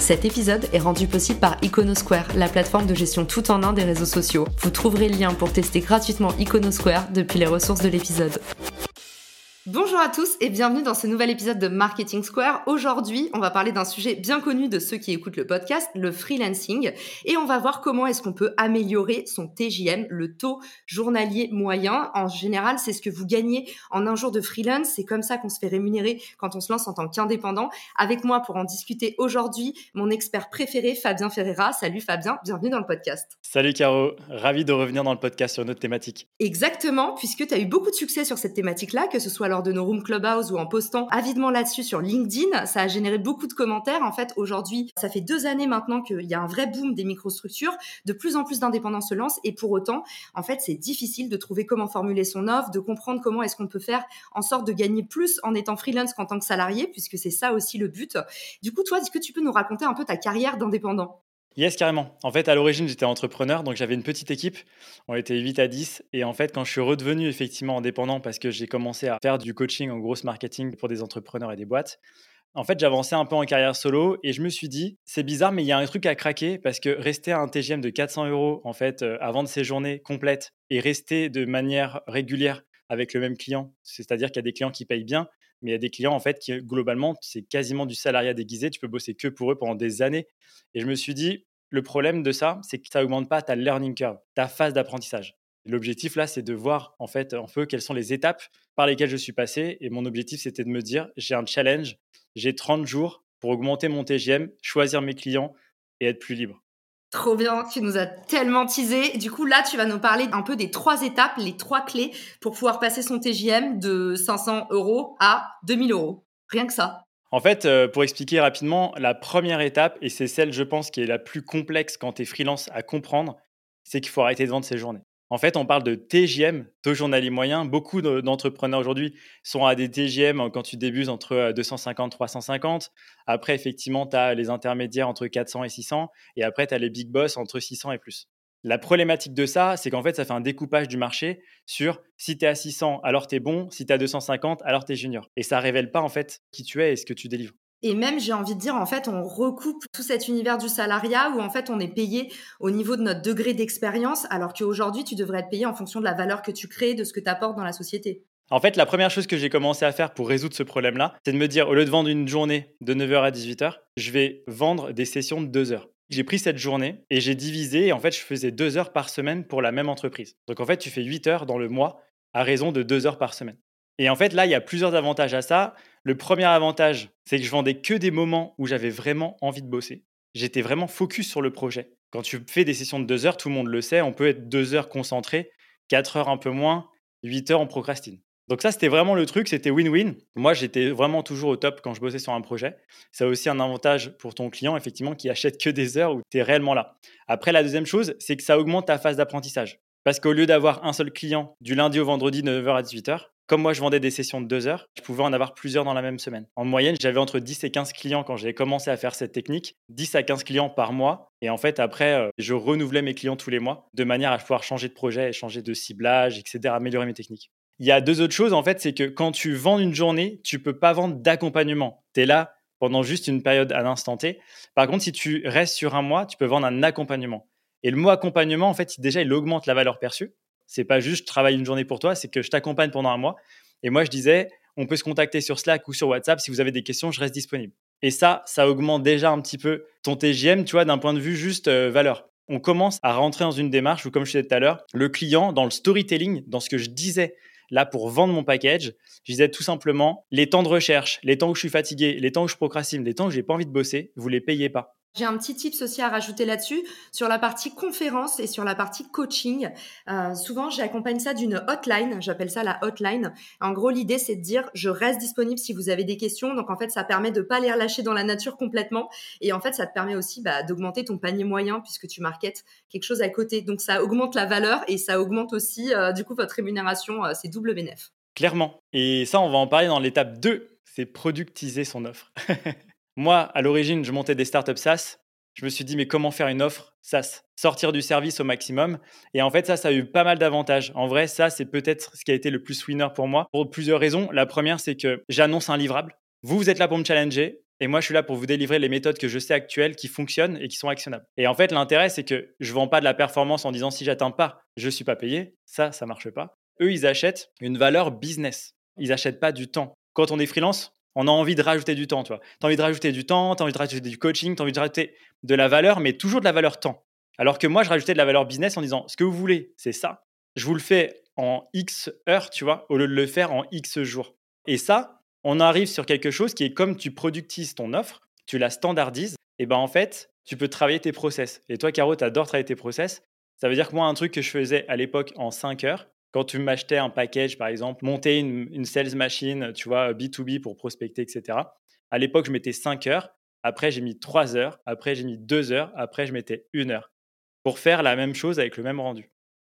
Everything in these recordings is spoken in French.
Cet épisode est rendu possible par Iconosquare, la plateforme de gestion tout en un des réseaux sociaux. Vous trouverez le lien pour tester gratuitement Iconosquare depuis les ressources de l'épisode. Bonjour à tous et bienvenue dans ce nouvel épisode de Marketing Square. Aujourd'hui, on va parler d'un sujet bien connu de ceux qui écoutent le podcast, le freelancing, et on va voir comment est-ce qu'on peut améliorer son TJM, le taux journalier moyen. En général, c'est ce que vous gagnez en un jour de freelance. C'est comme ça qu'on se fait rémunérer quand on se lance en tant qu'indépendant. Avec moi pour en discuter aujourd'hui, mon expert préféré, Fabien Ferreira. Salut Fabien, bienvenue dans le podcast. Salut Caro, ravi de revenir dans le podcast sur notre thématique. Exactement, puisque tu as eu beaucoup de succès sur cette thématique-là, que ce soit de nos rooms clubhouse ou en postant avidement là-dessus sur LinkedIn. Ça a généré beaucoup de commentaires. En fait, aujourd'hui, ça fait deux années maintenant qu'il y a un vrai boom des microstructures. De plus en plus d'indépendants se lancent et pour autant, en fait, c'est difficile de trouver comment formuler son offre, de comprendre comment est-ce qu'on peut faire en sorte de gagner plus en étant freelance qu'en tant que salarié, puisque c'est ça aussi le but. Du coup, toi, est-ce que tu peux nous raconter un peu ta carrière d'indépendant? Yes, carrément. En fait, à l'origine, j'étais entrepreneur, donc j'avais une petite équipe. On était 8 à 10. Et en fait, quand je suis redevenu effectivement indépendant, parce que j'ai commencé à faire du coaching en grosse marketing pour des entrepreneurs et des boîtes, en fait, j'avançais un peu en carrière solo et je me suis dit, c'est bizarre, mais il y a un truc à craquer parce que rester à un TGM de 400 euros, en fait, euh, avant de ces journées complètes et rester de manière régulière avec le même client, c'est-à-dire qu'il y a des clients qui payent bien, mais il y a des clients, en fait, qui globalement, c'est quasiment du salariat déguisé. Tu peux bosser que pour eux pendant des années. Et je me suis dit, le problème de ça, c'est que ça augmente pas ta learning curve, ta phase d'apprentissage. L'objectif là, c'est de voir en fait un peu quelles sont les étapes par lesquelles je suis passé. Et mon objectif, c'était de me dire, j'ai un challenge, j'ai 30 jours pour augmenter mon TGM, choisir mes clients et être plus libre. Trop bien, tu nous as tellement teasé. Du coup, là, tu vas nous parler un peu des trois étapes, les trois clés pour pouvoir passer son TGM de 500 euros à 2000 euros. Rien que ça. En fait, euh, pour expliquer rapidement, la première étape, et c'est celle, je pense, qui est la plus complexe quand tu es freelance à comprendre, c'est qu'il faut arrêter de vendre ses journées. En fait, on parle de TGM, taux journalier moyen. Beaucoup d'entrepreneurs aujourd'hui sont à des TGM euh, quand tu débutes entre 250 euh, 350. Après, effectivement, tu as les intermédiaires entre 400 et 600. Et après, tu as les big boss entre 600 et plus. La problématique de ça, c'est qu'en fait, ça fait un découpage du marché sur si tu es à 600, alors tu es bon, si tu es à 250, alors tu es junior. Et ça révèle pas en fait qui tu es et ce que tu délivres. Et même, j'ai envie de dire, en fait, on recoupe tout cet univers du salariat où, en fait, on est payé au niveau de notre degré d'expérience, alors qu'aujourd'hui, tu devrais être payé en fonction de la valeur que tu crées, de ce que tu apportes dans la société. En fait, la première chose que j'ai commencé à faire pour résoudre ce problème-là, c'est de me dire, au lieu de vendre une journée de 9h à 18h, je vais vendre des sessions de 2 heures. J'ai pris cette journée et j'ai divisé. Et en fait, je faisais deux heures par semaine pour la même entreprise. Donc en fait, tu fais 8 heures dans le mois à raison de deux heures par semaine. Et en fait, là, il y a plusieurs avantages à ça. Le premier avantage, c'est que je vendais que des moments où j'avais vraiment envie de bosser. J'étais vraiment focus sur le projet. Quand tu fais des sessions de deux heures, tout le monde le sait, on peut être deux heures concentré, quatre heures un peu moins, huit heures on procrastine. Donc ça, c'était vraiment le truc, c'était win-win. Moi, j'étais vraiment toujours au top quand je bossais sur un projet. Ça a aussi un avantage pour ton client, effectivement, qui achète que des heures où tu es réellement là. Après, la deuxième chose, c'est que ça augmente ta phase d'apprentissage. Parce qu'au lieu d'avoir un seul client du lundi au vendredi de 9h à 18h, comme moi je vendais des sessions de 2 heures, je pouvais en avoir plusieurs dans la même semaine. En moyenne, j'avais entre 10 et 15 clients quand j'ai commencé à faire cette technique, 10 à 15 clients par mois. Et en fait, après, euh, je renouvelais mes clients tous les mois de manière à pouvoir changer de projet, changer de ciblage, etc., améliorer mes techniques. Il y a deux autres choses, en fait, c'est que quand tu vends une journée, tu peux pas vendre d'accompagnement. Tu es là pendant juste une période à l'instant T. Par contre, si tu restes sur un mois, tu peux vendre un accompagnement. Et le mot accompagnement, en fait, déjà, il augmente la valeur perçue. C'est pas juste je travaille une journée pour toi, c'est que je t'accompagne pendant un mois. Et moi, je disais, on peut se contacter sur Slack ou sur WhatsApp. Si vous avez des questions, je reste disponible. Et ça, ça augmente déjà un petit peu ton TGM, tu vois, d'un point de vue juste euh, valeur. On commence à rentrer dans une démarche où, comme je disais tout à l'heure, le client, dans le storytelling, dans ce que je disais Là, pour vendre mon package, je disais tout simplement les temps de recherche, les temps où je suis fatigué, les temps où je procrastine, les temps où j'ai pas envie de bosser, vous les payez pas. J'ai un petit tips aussi à rajouter là-dessus sur la partie conférence et sur la partie coaching. Euh, souvent, j'accompagne ça d'une hotline. J'appelle ça la hotline. En gros, l'idée, c'est de dire je reste disponible si vous avez des questions. Donc, en fait, ça permet de pas les relâcher dans la nature complètement. Et en fait, ça te permet aussi bah, d'augmenter ton panier moyen puisque tu marketes quelque chose à côté. Donc, ça augmente la valeur et ça augmente aussi, euh, du coup, votre rémunération. Euh, c'est double bénéf. Clairement. Et ça, on va en parler dans l'étape 2. C'est productiser son offre. Moi, à l'origine, je montais des startups SaaS. Je me suis dit, mais comment faire une offre SaaS? Sortir du service au maximum. Et en fait, ça, ça a eu pas mal d'avantages. En vrai, ça, c'est peut-être ce qui a été le plus winner pour moi, pour plusieurs raisons. La première, c'est que j'annonce un livrable. Vous, vous êtes là pour me challenger. Et moi, je suis là pour vous délivrer les méthodes que je sais actuelles qui fonctionnent et qui sont actionnables. Et en fait, l'intérêt, c'est que je ne vends pas de la performance en disant si j'atteins pas, je ne suis pas payé. Ça, ça marche pas. Eux, ils achètent une valeur business. Ils n'achètent pas du temps. Quand on est freelance, on a envie de rajouter du temps, tu vois. Tu as envie de rajouter du temps, tu as envie de rajouter du coaching, tu as envie de rajouter de la valeur, mais toujours de la valeur temps. Alors que moi, je rajoutais de la valeur business en disant, ce que vous voulez, c'est ça. Je vous le fais en X heures, tu vois, au lieu de le faire en X jours. Et ça, on arrive sur quelque chose qui est comme tu productises ton offre, tu la standardises, et ben en fait, tu peux travailler tes process. Et toi, Caro, tu adores travailler tes process. Ça veut dire que moi, un truc que je faisais à l'époque en 5 heures, quand tu m'achetais un package, par exemple, monter une, sales machine, tu vois, B2B pour prospecter, etc. À l'époque, je mettais 5 heures. Après, j'ai mis 3 heures. Après, j'ai mis 2 heures. Après, je mettais 1 heure pour faire la même chose avec le même rendu.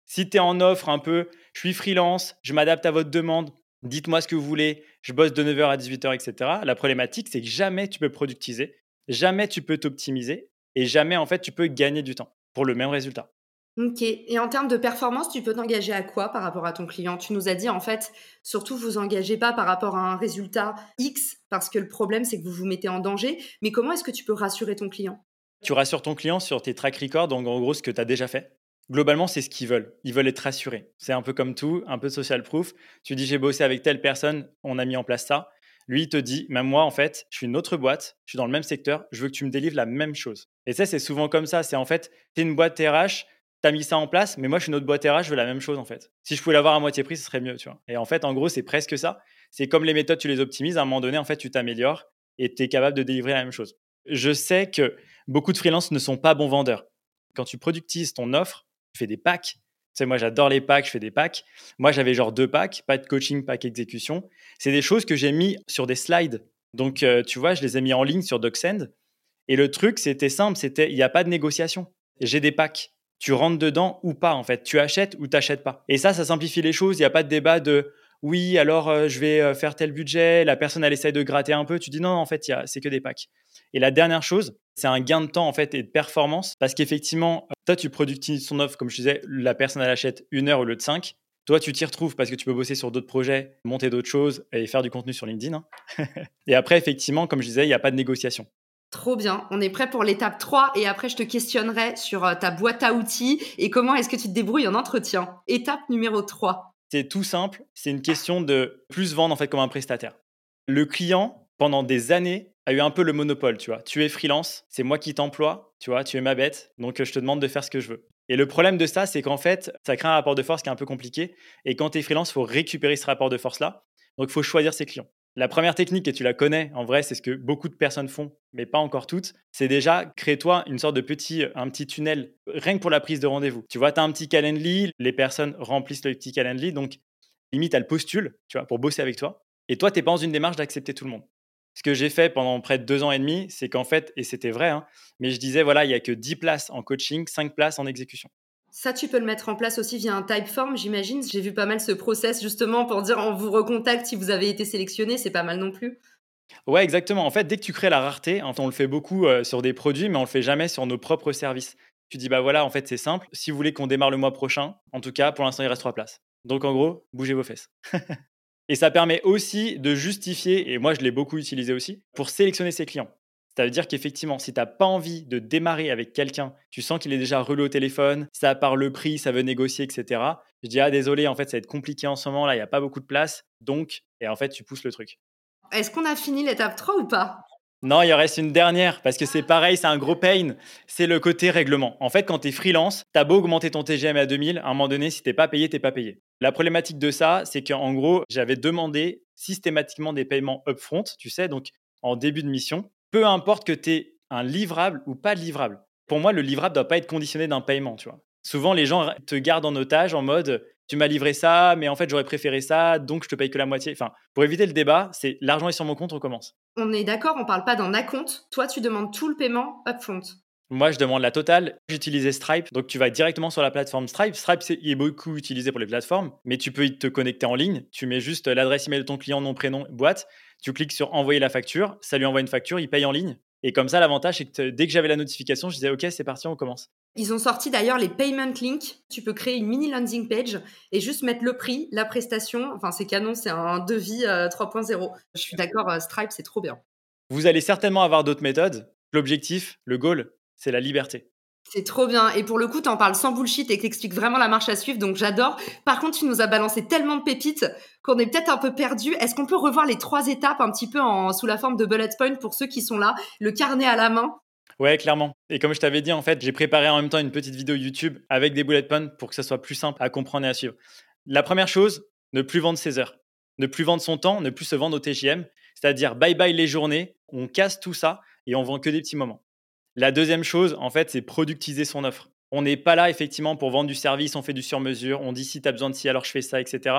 Si tu es en offre un peu, je suis freelance, je m'adapte à votre demande, dites-moi ce que vous voulez, je bosse de 9h à 18h, etc. La problématique, c'est que jamais tu peux productiser, jamais tu peux t'optimiser et jamais, en fait, tu peux gagner du temps pour le même résultat. Ok. Et en termes de performance, tu peux t'engager à quoi par rapport à ton client? Tu nous as dit en fait, surtout vous engagez pas par rapport à un résultat X parce que le problème c'est que vous vous mettez en danger. Mais comment est-ce que tu peux rassurer ton client? Tu rassures ton client sur tes track records, donc en gros ce que tu as déjà fait? Globalement, c'est ce qu'ils veulent. Ils veulent être rassurés. C'est un peu comme tout, un peu social proof. Tu dis j'ai bossé avec telle personne, on a mis en place ça. Lui, il te dit, même moi, en fait, je suis une autre boîte, je suis dans le même secteur, je veux que tu me délivres la même chose. Et ça, c'est souvent comme ça. C'est en fait, tu es une boîte RH, tu as mis ça en place, mais moi, je suis une autre boîte RH, je veux la même chose en fait. Si je pouvais l'avoir à moitié prix, ce serait mieux, tu vois. Et en fait, en gros, c'est presque ça. C'est comme les méthodes, tu les optimises, à un moment donné, en fait, tu t'améliores et tu es capable de délivrer la même chose. Je sais que beaucoup de freelances ne sont pas bons vendeurs. Quand tu productises ton offre, tu fais des packs. Tu sais, moi, j'adore les packs, je fais des packs. Moi, j'avais genre deux packs, pas de coaching, pack exécution. C'est des choses que j'ai mis sur des slides. Donc, euh, tu vois, je les ai mis en ligne sur DocSend. Et le truc, c'était simple, c'était, il n'y a pas de négociation. J'ai des packs tu rentres dedans ou pas en fait. Tu achètes ou t'achètes pas. Et ça, ça simplifie les choses. Il n'y a pas de débat de oui, alors euh, je vais euh, faire tel budget. La personne, elle essaye de gratter un peu. Tu dis non, en fait, c'est que des packs. Et la dernière chose, c'est un gain de temps en fait et de performance parce qu'effectivement, euh, toi, tu productises son offre, comme je disais, la personne, elle achète une heure au lieu de cinq. Toi, tu t'y retrouves parce que tu peux bosser sur d'autres projets, monter d'autres choses et faire du contenu sur LinkedIn. Hein. et après, effectivement, comme je disais, il n'y a pas de négociation. Trop bien. On est prêt pour l'étape 3 et après je te questionnerai sur euh, ta boîte à outils et comment est-ce que tu te débrouilles en entretien. Étape numéro 3. C'est tout simple, c'est une question de plus vendre en fait comme un prestataire. Le client pendant des années a eu un peu le monopole, tu vois. Tu es freelance, c'est moi qui t'emploie, tu vois, tu es ma bête, donc euh, je te demande de faire ce que je veux. Et le problème de ça, c'est qu'en fait, ça crée un rapport de force qui est un peu compliqué et quand tu es freelance, faut récupérer ce rapport de force là. Donc il faut choisir ses clients. La première technique, et tu la connais, en vrai, c'est ce que beaucoup de personnes font, mais pas encore toutes, c'est déjà crée-toi une sorte de petit, un petit tunnel, rien que pour la prise de rendez-vous. Tu vois, tu as un petit calendly, les personnes remplissent le petit calendly, donc limite, elles postulent, tu vois, pour bosser avec toi. Et toi, tu n'es pas dans une démarche d'accepter tout le monde. Ce que j'ai fait pendant près de deux ans et demi, c'est qu'en fait, et c'était vrai, hein, mais je disais, voilà, il n'y a que 10 places en coaching, 5 places en exécution. Ça, tu peux le mettre en place aussi via un typeform, j'imagine. J'ai vu pas mal ce process justement pour dire on vous recontacte si vous avez été sélectionné, c'est pas mal non plus. Ouais, exactement. En fait, dès que tu crées la rareté, hein, on le fait beaucoup euh, sur des produits, mais on le fait jamais sur nos propres services. Tu dis bah voilà, en fait c'est simple. Si vous voulez qu'on démarre le mois prochain, en tout cas pour l'instant il reste trois places. Donc en gros, bougez vos fesses. et ça permet aussi de justifier, et moi je l'ai beaucoup utilisé aussi, pour sélectionner ses clients. Ça veut dire qu'effectivement, si tu n'as pas envie de démarrer avec quelqu'un, tu sens qu'il est déjà relou au téléphone, ça part le prix, ça veut négocier, etc. Je dis, ah désolé, en fait, ça va être compliqué en ce moment, là, il n'y a pas beaucoup de place. Donc, et en fait, tu pousses le truc. Est-ce qu'on a fini l'étape 3 ou pas? Non, il en reste une dernière, parce que c'est pareil, c'est un gros pain. C'est le côté règlement. En fait, quand tu es freelance, tu as beau augmenter ton TGM à 2000, à un moment donné, si t'es pas payé, t'es pas payé. La problématique de ça, c'est qu'en gros, j'avais demandé systématiquement des paiements upfront, tu sais, donc en début de mission, peu importe que tu aies un livrable ou pas de livrable. Pour moi, le livrable doit pas être conditionné d'un paiement, tu vois. Souvent, les gens te gardent en otage en mode tu m'as livré ça, mais en fait, j'aurais préféré ça, donc je te paye que la moitié. Enfin, pour éviter le débat, c'est l'argent est sur mon compte, on commence. On est d'accord, on parle pas d'un acompte. Toi, tu demandes tout le paiement upfront. Moi, je demande la totale. J'utilisais Stripe. Donc, tu vas directement sur la plateforme Stripe. Stripe, il est beaucoup utilisé pour les plateformes, mais tu peux te connecter en ligne. Tu mets juste l'adresse email de ton client, nom, prénom, boîte. Tu cliques sur envoyer la facture. Ça lui envoie une facture. Il paye en ligne. Et comme ça, l'avantage, c'est que dès que j'avais la notification, je disais OK, c'est parti, on commence. Ils ont sorti d'ailleurs les payment links. Tu peux créer une mini landing page et juste mettre le prix, la prestation. Enfin, c'est canon, c'est un devis 3.0. Euh, je suis d'accord, euh, Stripe, c'est trop bien. Vous allez certainement avoir d'autres méthodes. L'objectif, le goal, c'est la liberté. C'est trop bien. Et pour le coup, tu en parles sans bullshit et t'expliques vraiment la marche à suivre, donc j'adore. Par contre, tu nous as balancé tellement de pépites qu'on est peut-être un peu perdu. Est-ce qu'on peut revoir les trois étapes un petit peu sous la forme de bullet point pour ceux qui sont là, le carnet à la main? Ouais, clairement. Et comme je t'avais dit, en fait, j'ai préparé en même temps une petite vidéo YouTube avec des bullet points pour que ça soit plus simple à comprendre et à suivre. La première chose, ne plus vendre ses heures, ne plus vendre son temps, ne plus se vendre au TGM, c'est-à-dire bye bye les journées, on casse tout ça et on vend que des petits moments. La deuxième chose, en fait, c'est productiser son offre. On n'est pas là, effectivement, pour vendre du service, on fait du sur-mesure, on dit si tu as besoin de ci, alors je fais ça, etc.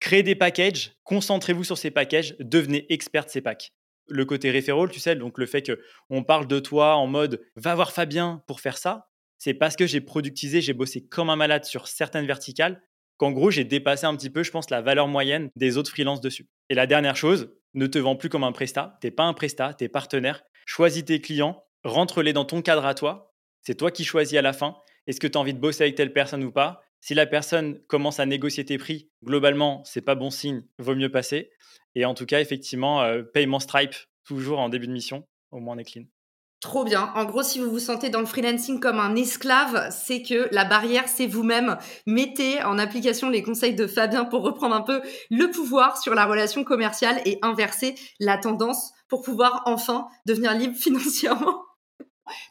Créez des packages, concentrez-vous sur ces packages, devenez expert de ces packs. Le côté referral, tu sais, donc le fait qu'on parle de toi en mode va voir Fabien pour faire ça, c'est parce que j'ai productisé, j'ai bossé comme un malade sur certaines verticales, qu'en gros, j'ai dépassé un petit peu, je pense, la valeur moyenne des autres freelances dessus. Et la dernière chose, ne te vends plus comme un prestat, t'es pas un prestat, t'es partenaire, choisis tes clients, rentre-les dans ton cadre à toi. C'est toi qui choisis à la fin. Est-ce que tu as envie de bosser avec telle personne ou pas? Si la personne commence à négocier tes prix, globalement, c'est pas bon signe, vaut mieux passer. Et en tout cas, effectivement, euh, paiement Stripe, toujours en début de mission, au moins on est clean. Trop bien. En gros, si vous vous sentez dans le freelancing comme un esclave, c'est que la barrière, c'est vous-même. Mettez en application les conseils de Fabien pour reprendre un peu le pouvoir sur la relation commerciale et inverser la tendance pour pouvoir enfin devenir libre financièrement.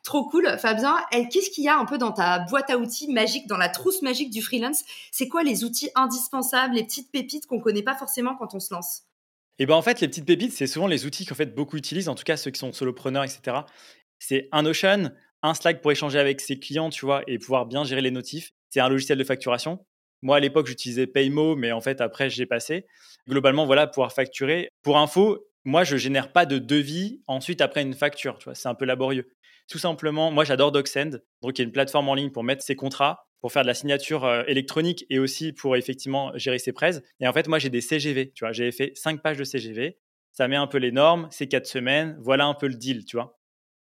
Trop cool, Fabien. Qu'est-ce qu'il y a un peu dans ta boîte à outils magique, dans la trousse magique du freelance? C'est quoi les outils indispensables, les petites pépites qu'on connaît pas forcément quand on se lance? Eh ben en fait, les petites pépites, c'est souvent les outils qu'en fait beaucoup utilisent, en tout cas ceux qui sont solopreneurs, etc. C'est un Notion, un Slack pour échanger avec ses clients, tu vois, et pouvoir bien gérer les notifs. C'est un logiciel de facturation. Moi, à l'époque, j'utilisais Paymo, mais en fait, après, j'ai passé. Globalement, voilà, pouvoir facturer. Pour info, moi, je génère pas de devis ensuite après une facture, tu vois, c'est un peu laborieux. Tout simplement, moi j'adore DocSend, donc il y a une plateforme en ligne pour mettre ses contrats, pour faire de la signature euh, électronique et aussi pour effectivement gérer ses prêts. Et en fait, moi j'ai des CGV, tu vois, j'ai fait cinq pages de CGV, ça met un peu les normes, c'est quatre semaines, voilà un peu le deal, tu vois.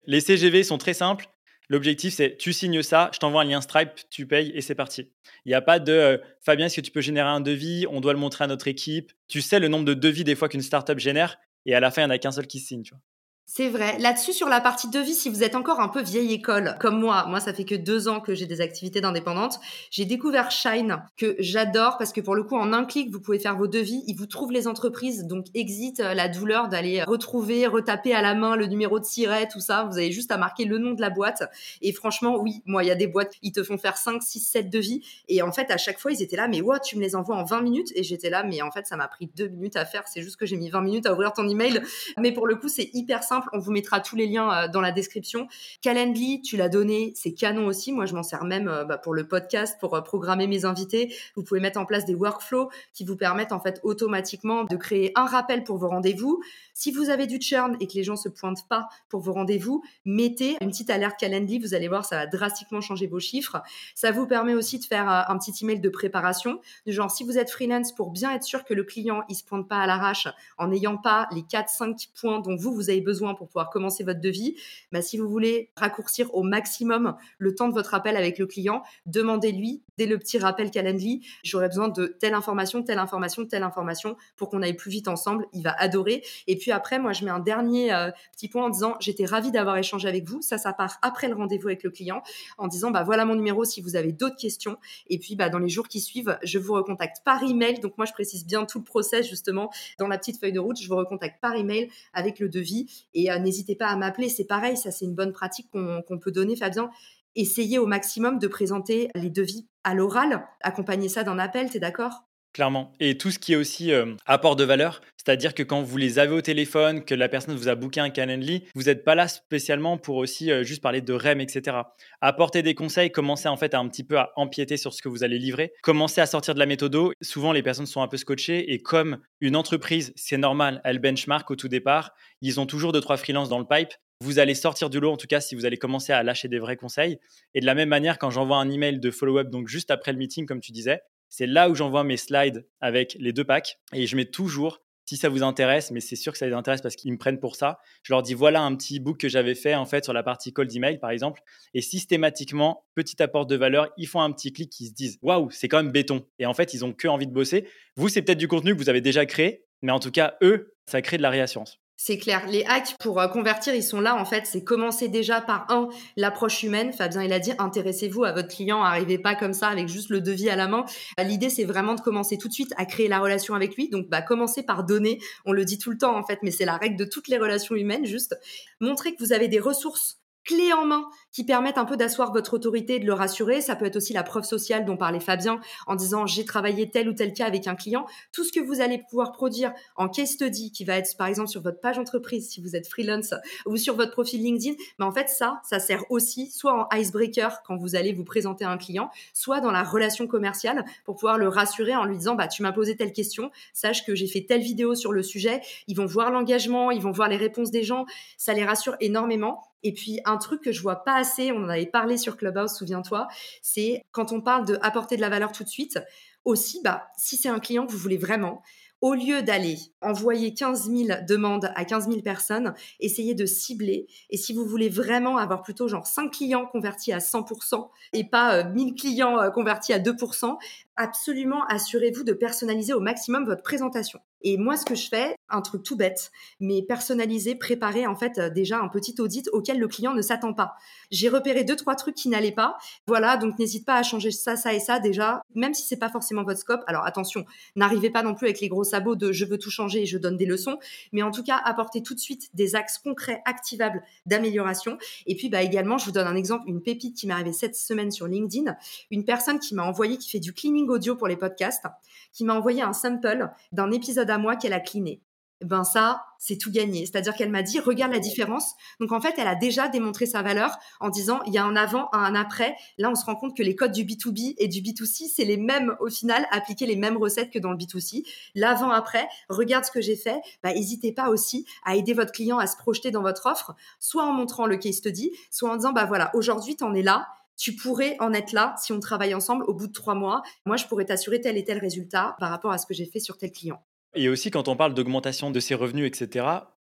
Les CGV sont très simples. L'objectif, c'est tu signes ça, je t'envoie un lien Stripe, tu payes et c'est parti. Il n'y a pas de euh, Fabien, est-ce que tu peux générer un devis? On doit le montrer à notre équipe. Tu sais le nombre de devis des fois qu'une startup génère et à la fin, il n'y en a qu'un seul qui signe. Tu vois. C'est vrai. Là-dessus, sur la partie devis, si vous êtes encore un peu vieille école, comme moi, moi, ça fait que deux ans que j'ai des activités d'indépendante, j'ai découvert Shine, que j'adore parce que pour le coup, en un clic, vous pouvez faire vos devis. Il vous trouve les entreprises, donc exit euh, la douleur d'aller retrouver, retaper à la main le numéro de siret, tout ça. Vous avez juste à marquer le nom de la boîte. Et franchement, oui, moi, il y a des boîtes, ils te font faire 5, 6, 7 devis. Et en fait, à chaque fois, ils étaient là, mais ouais, tu me les envoies en 20 minutes? Et j'étais là, mais en fait, ça m'a pris deux minutes à faire. C'est juste que j'ai mis 20 minutes à ouvrir ton email. Mais pour le coup, c'est hyper simple on vous mettra tous les liens euh, dans la description. Calendly, tu l'as donné, c'est canon aussi. Moi, je m'en sers même euh, bah, pour le podcast, pour euh, programmer mes invités. Vous pouvez mettre en place des workflows qui vous permettent en fait automatiquement de créer un rappel pour vos rendez-vous. Si vous avez du churn et que les gens se pointent pas pour vos rendez-vous, mettez une petite alerte Calendly. Vous allez voir, ça va drastiquement changer vos chiffres. Ça vous permet aussi de faire un petit email de préparation, du genre si vous êtes freelance pour bien être sûr que le client il se pointe pas à l'arrache en n'ayant pas les 4-5 points dont vous vous avez besoin pour pouvoir commencer votre devis, bah, si vous voulez raccourcir au maximum le temps de votre appel avec le client, demandez-lui dès le petit rappel Calendly, j'aurais besoin de telle information, telle information, telle information pour qu'on aille plus vite ensemble. Il va adorer. Et puis après, moi, je mets un dernier euh, petit point en disant, j'étais ravie d'avoir échangé avec vous. Ça, ça part après le rendez-vous avec le client en disant, bah voilà mon numéro si vous avez d'autres questions. Et puis, bah, dans les jours qui suivent, je vous recontacte par email. Donc moi, je précise bien tout le process justement dans la petite feuille de route. Je vous recontacte par email avec le devis. Et euh, n'hésitez pas à m'appeler. C'est pareil, ça c'est une bonne pratique qu'on peut donner, Fabien. Essayez au maximum de présenter les devis à l'oral, accompagner ça d'un appel, t'es d'accord? Clairement. Et tout ce qui est aussi euh, apport de valeur, c'est-à-dire que quand vous les avez au téléphone, que la personne vous a booké un Calendly, vous n'êtes pas là spécialement pour aussi euh, juste parler de REM, etc. Apporter des conseils, commencer en fait à un petit peu à empiéter sur ce que vous allez livrer, commencer à sortir de la méthodo. Souvent, les personnes sont un peu scotchées et comme une entreprise, c'est normal, elle benchmark au tout départ, ils ont toujours deux, trois freelances dans le pipe. Vous allez sortir du lot, en tout cas, si vous allez commencer à lâcher des vrais conseils. Et de la même manière, quand j'envoie un email de follow-up, donc juste après le meeting, comme tu disais, c'est là où j'envoie mes slides avec les deux packs et je mets toujours si ça vous intéresse, mais c'est sûr que ça les intéresse parce qu'ils me prennent pour ça. Je leur dis voilà un petit book que j'avais fait en fait sur la partie cold email par exemple, et systématiquement petit apport de valeur, ils font un petit clic, ils se disent waouh c'est quand même béton, et en fait ils ont que envie de bosser. Vous c'est peut-être du contenu que vous avez déjà créé, mais en tout cas eux ça crée de la réassurance. C'est clair. Les hacks pour euh, convertir, ils sont là. En fait, c'est commencer déjà par un, l'approche humaine. Fabien, il a dit, intéressez-vous à votre client. Arrivez pas comme ça avec juste le devis à la main. Euh, l'idée, c'est vraiment de commencer tout de suite à créer la relation avec lui. Donc, bah, commencer par donner. On le dit tout le temps, en fait, mais c'est la règle de toutes les relations humaines. Juste montrer que vous avez des ressources clés en main qui permettent un peu d'asseoir votre autorité et de le rassurer. Ça peut être aussi la preuve sociale dont parlait Fabien en disant j'ai travaillé tel ou tel cas avec un client. Tout ce que vous allez pouvoir produire en case study qui va être par exemple sur votre page entreprise si vous êtes freelance ou sur votre profil LinkedIn, mais en fait ça, ça sert aussi soit en icebreaker quand vous allez vous présenter à un client, soit dans la relation commerciale pour pouvoir le rassurer en lui disant bah tu m'as posé telle question, sache que j'ai fait telle vidéo sur le sujet. Ils vont voir l'engagement, ils vont voir les réponses des gens, ça les rassure énormément. Et puis un truc que je vois pas assez, on en avait parlé sur Clubhouse, souviens-toi, c'est quand on parle de apporter de la valeur tout de suite, aussi, bah, si c'est un client que vous voulez vraiment, au lieu d'aller envoyer 15 000 demandes à 15 000 personnes, essayez de cibler. Et si vous voulez vraiment avoir plutôt genre 5 clients convertis à 100% et pas 1000 euh, clients euh, convertis à 2%, absolument assurez-vous de personnaliser au maximum votre présentation. Et moi, ce que je fais, un truc tout bête, mais personnaliser, préparer en fait euh, déjà un petit audit auquel le client ne s'attend pas. J'ai repéré deux trois trucs qui n'allaient pas. Voilà, donc n'hésite pas à changer ça, ça et ça déjà, même si c'est pas forcément votre scope. Alors attention, n'arrivez pas non plus avec les gros sabots de je veux tout changer et je donne des leçons, mais en tout cas apportez tout de suite des axes concrets, activables d'amélioration. Et puis bah également, je vous donne un exemple, une pépite qui m'est arrivée cette semaine sur LinkedIn, une personne qui m'a envoyé qui fait du cleaning audio pour les podcasts, qui m'a envoyé un sample d'un épisode à moi qu'elle a cleané. Ben ça, c'est tout gagné. C'est-à-dire qu'elle m'a dit, regarde la différence. Donc en fait, elle a déjà démontré sa valeur en disant, il y a un avant, un après. Là, on se rend compte que les codes du B2B et du B2C, c'est les mêmes au final, appliquer les mêmes recettes que dans le B2C. L'avant-après, regarde ce que j'ai fait. Bah, n'hésitez pas aussi à aider votre client à se projeter dans votre offre, soit en montrant le case study, soit en disant, bah voilà, aujourd'hui, tu en es là tu pourrais en être là si on travaille ensemble au bout de trois mois. Moi, je pourrais t'assurer tel et tel résultat par rapport à ce que j'ai fait sur tel client. Et aussi, quand on parle d'augmentation de ses revenus, etc.,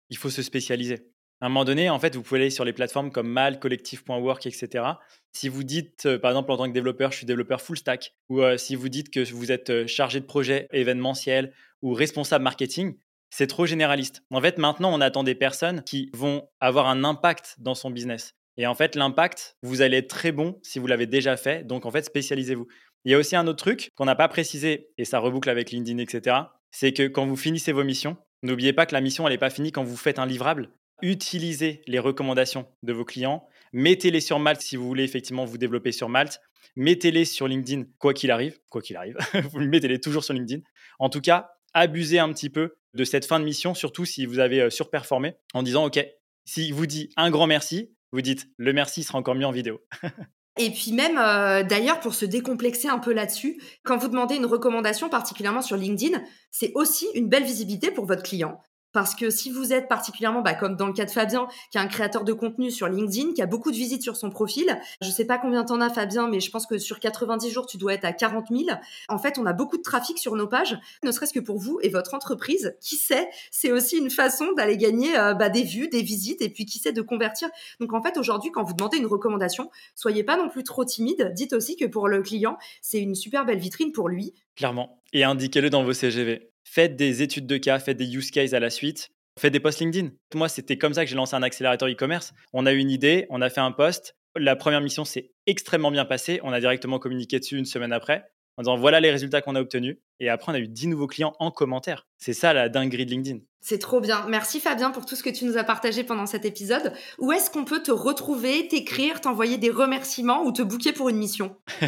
il faut se spécialiser. À un moment donné, en fait, vous pouvez aller sur les plateformes comme Mal, Collectif.work, etc. Si vous dites, euh, par exemple, en tant que développeur, je suis développeur full stack, ou euh, si vous dites que vous êtes euh, chargé de projet événementiel ou responsable marketing, c'est trop généraliste. En fait, maintenant, on attend des personnes qui vont avoir un impact dans son business. Et en fait, l'impact, vous allez être très bon si vous l'avez déjà fait. Donc, en fait, spécialisez-vous. Il y a aussi un autre truc qu'on n'a pas précisé, et ça reboucle avec LinkedIn, etc. C'est que quand vous finissez vos missions, n'oubliez pas que la mission, elle n'est pas finie quand vous faites un livrable. Utilisez les recommandations de vos clients. Mettez-les sur Malte si vous voulez effectivement vous développer sur Malte. Mettez-les sur LinkedIn, quoi qu'il arrive. Quoi qu'il arrive, vous mettez-les toujours sur LinkedIn. En tout cas, abusez un petit peu de cette fin de mission, surtout si vous avez euh, surperformé, en disant OK, si vous dit un grand merci, vous dites le merci sera encore mieux en vidéo. Et puis même, euh, d'ailleurs, pour se décomplexer un peu là-dessus, quand vous demandez une recommandation, particulièrement sur LinkedIn, c'est aussi une belle visibilité pour votre client. Parce que si vous êtes particulièrement, bah, comme dans le cas de Fabien, qui est un créateur de contenu sur LinkedIn, qui a beaucoup de visites sur son profil, je sais pas combien t'en as Fabien, mais je pense que sur 90 jours, tu dois être à 40 000. En fait, on a beaucoup de trafic sur nos pages, ne serait-ce que pour vous et votre entreprise. Qui sait, c'est aussi une façon d'aller gagner euh, bah, des vues, des visites, et puis qui sait de convertir. Donc en fait, aujourd'hui, quand vous demandez une recommandation, soyez pas non plus trop timide. Dites aussi que pour le client, c'est une super belle vitrine pour lui. Clairement. Et indiquez-le dans vos CGV faites des études de cas, faites des use cases à la suite, faites des posts LinkedIn. Moi, c'était comme ça que j'ai lancé un accélérateur e-commerce. On a eu une idée, on a fait un post. La première mission s'est extrêmement bien passée. On a directement communiqué dessus une semaine après en disant voilà les résultats qu'on a obtenus. Et après, on a eu 10 nouveaux clients en commentaire. C'est ça la dinguerie de LinkedIn. C'est trop bien. Merci Fabien pour tout ce que tu nous as partagé pendant cet épisode. Où est-ce qu'on peut te retrouver, t'écrire, t'envoyer des remerciements ou te booker pour une mission?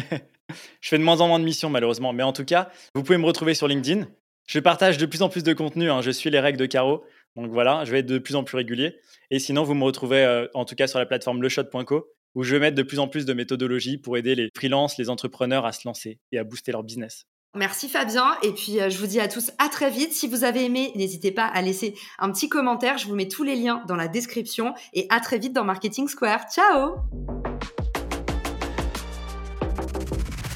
Je fais de moins en moins de missions, malheureusement. Mais en tout cas, vous pouvez me retrouver sur LinkedIn. Je partage de plus en plus de contenu. Hein. Je suis les règles de Caro. Donc voilà, je vais être de plus en plus régulier. Et sinon, vous me retrouvez euh, en tout cas sur la plateforme leshot.co où je vais mettre de plus en plus de méthodologies pour aider les freelances, les entrepreneurs à se lancer et à booster leur business. Merci Fabien. Et puis, euh, je vous dis à tous à très vite. Si vous avez aimé, n'hésitez pas à laisser un petit commentaire. Je vous mets tous les liens dans la description. Et à très vite dans Marketing Square. Ciao